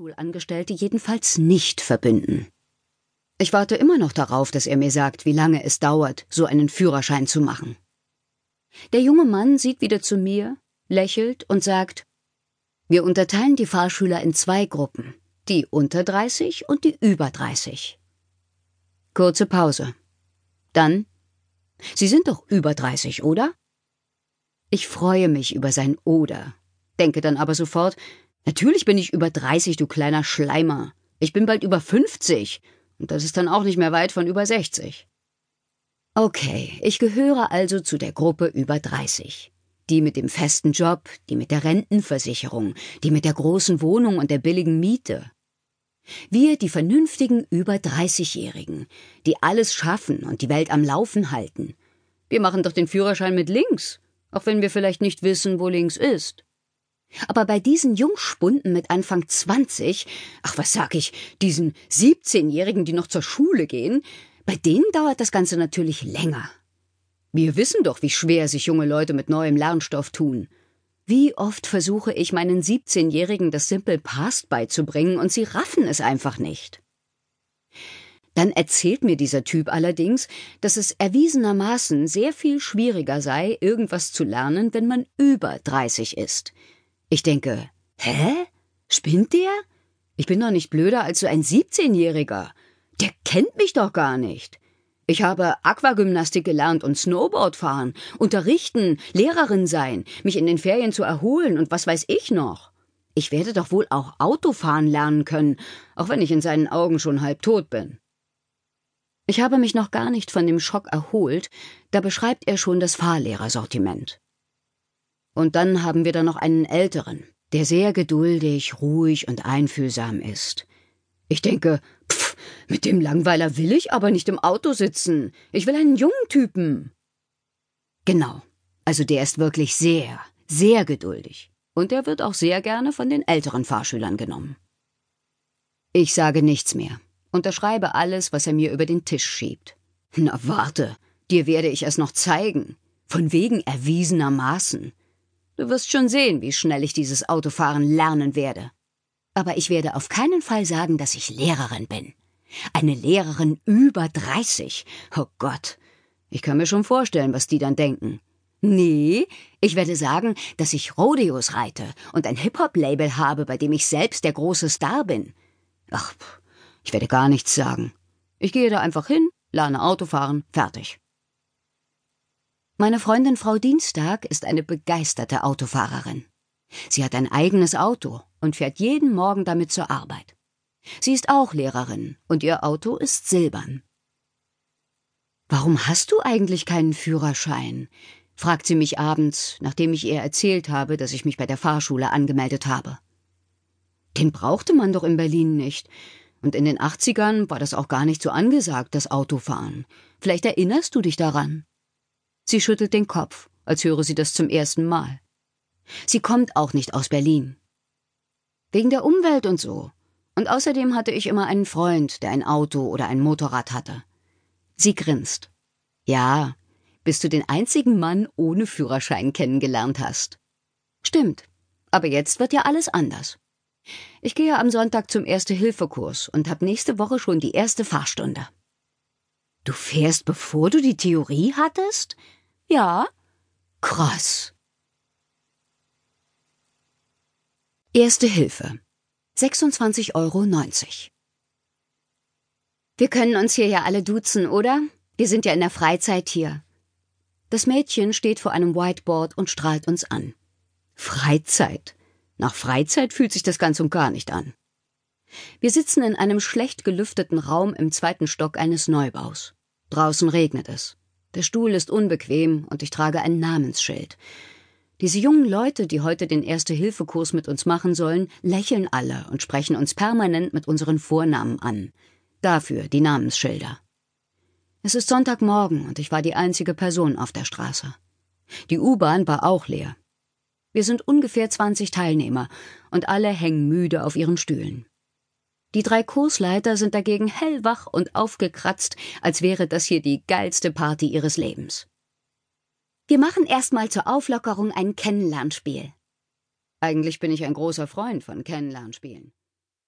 Fahrschulangestellte jedenfalls nicht verbünden. Ich warte immer noch darauf, dass er mir sagt, wie lange es dauert, so einen Führerschein zu machen. Der junge Mann sieht wieder zu mir, lächelt und sagt, wir unterteilen die Fahrschüler in zwei Gruppen, die unter 30 und die über 30. Kurze Pause. Dann, Sie sind doch über 30, oder? Ich freue mich über sein Oder, denke dann aber sofort, natürlich bin ich über 30, du kleiner Schleimer. Ich bin bald über 50 und das ist dann auch nicht mehr weit von über 60. Okay, ich gehöre also zu der Gruppe über 30. Die mit dem festen Job, die mit der Rentenversicherung, die mit der großen Wohnung und der billigen Miete. Wir, die vernünftigen über 30-Jährigen, die alles schaffen und die Welt am Laufen halten. Wir machen doch den Führerschein mit links, auch wenn wir vielleicht nicht wissen, wo links ist. Aber bei diesen Jungspunden mit Anfang 20, ach was sag ich, diesen 17-Jährigen, die noch zur Schule gehen, bei denen dauert das Ganze natürlich länger. Wir wissen doch, wie schwer sich junge Leute mit neuem Lernstoff tun. Wie oft versuche ich meinen 17-Jährigen das Simple Past beizubringen und sie raffen es einfach nicht. Dann erzählt mir dieser Typ allerdings, dass es erwiesenermaßen sehr viel schwieriger sei, irgendwas zu lernen, wenn man über 30 ist. Ich denke, hä? Spinnt der? Ich bin doch nicht blöder als so ein 17-Jähriger. Der kennt mich doch gar nicht. Ich habe Aquagymnastik gelernt und Snowboard fahren, unterrichten, Lehrerin sein, mich in den Ferien zu erholen und was weiß ich noch. Ich werde doch wohl auch Autofahren lernen können, auch wenn ich in seinen Augen schon halb tot bin. Ich habe mich noch gar nicht von dem Schock erholt, da beschreibt er schon das Fahrlehrersortiment. Und dann haben wir da noch einen älteren, der sehr geduldig, ruhig und einfühlsam ist. Ich denke, pff, mit dem Langweiler will ich aber nicht im Auto sitzen. Ich will einen jungen Typen. Genau. Also der ist wirklich sehr, sehr geduldig. Und er wird auch sehr gerne von den älteren Fahrschülern genommen. Ich sage nichts mehr. Unterschreibe alles, was er mir über den Tisch schiebt. Na warte, dir werde ich es noch zeigen. Von wegen erwiesenermaßen. Du wirst schon sehen, wie schnell ich dieses Autofahren lernen werde. Aber ich werde auf keinen Fall sagen, dass ich Lehrerin bin. Eine Lehrerin über 30. Oh Gott. Ich kann mir schon vorstellen, was die dann denken. Nee, ich werde sagen, dass ich Rodeos reite und ein Hip-Hop-Label habe, bei dem ich selbst der große Star bin. Ach, ich werde gar nichts sagen. Ich gehe da einfach hin, lerne Autofahren, fertig. Meine Freundin Frau Dienstag ist eine begeisterte Autofahrerin. Sie hat ein eigenes Auto und fährt jeden Morgen damit zur Arbeit. Sie ist auch Lehrerin und ihr Auto ist silbern. Warum hast du eigentlich keinen Führerschein? fragt sie mich abends, nachdem ich ihr erzählt habe, dass ich mich bei der Fahrschule angemeldet habe. Den brauchte man doch in Berlin nicht. Und in den 80ern war das auch gar nicht so angesagt, das Autofahren. Vielleicht erinnerst du dich daran? Sie schüttelt den Kopf, als höre sie das zum ersten Mal. Sie kommt auch nicht aus Berlin. Wegen der Umwelt und so. Und außerdem hatte ich immer einen Freund, der ein Auto oder ein Motorrad hatte. Sie grinst. Ja, bis du den einzigen Mann ohne Führerschein kennengelernt hast. Stimmt. Aber jetzt wird ja alles anders. Ich gehe am Sonntag zum Erste-Hilfe-Kurs und habe nächste Woche schon die erste Fahrstunde. Du fährst, bevor du die Theorie hattest? Ja. Krass. Erste Hilfe. 26,90 Euro. Wir können uns hier ja alle duzen, oder? Wir sind ja in der Freizeit hier. Das Mädchen steht vor einem Whiteboard und strahlt uns an. Freizeit. Nach Freizeit fühlt sich das ganz und gar nicht an. Wir sitzen in einem schlecht gelüfteten Raum im zweiten Stock eines Neubaus. Draußen regnet es. Der Stuhl ist unbequem und ich trage ein Namensschild. Diese jungen Leute, die heute den Erste-Hilfe-Kurs mit uns machen sollen, lächeln alle und sprechen uns permanent mit unseren Vornamen an. Dafür die Namensschilder. Es ist Sonntagmorgen und ich war die einzige Person auf der Straße. Die U-Bahn war auch leer. Wir sind ungefähr 20 Teilnehmer und alle hängen müde auf ihren Stühlen. Die drei Kursleiter sind dagegen hellwach und aufgekratzt, als wäre das hier die geilste Party ihres Lebens. Wir machen erstmal zur Auflockerung ein Kennenlernspiel. Eigentlich bin ich ein großer Freund von Kennenlernspielen.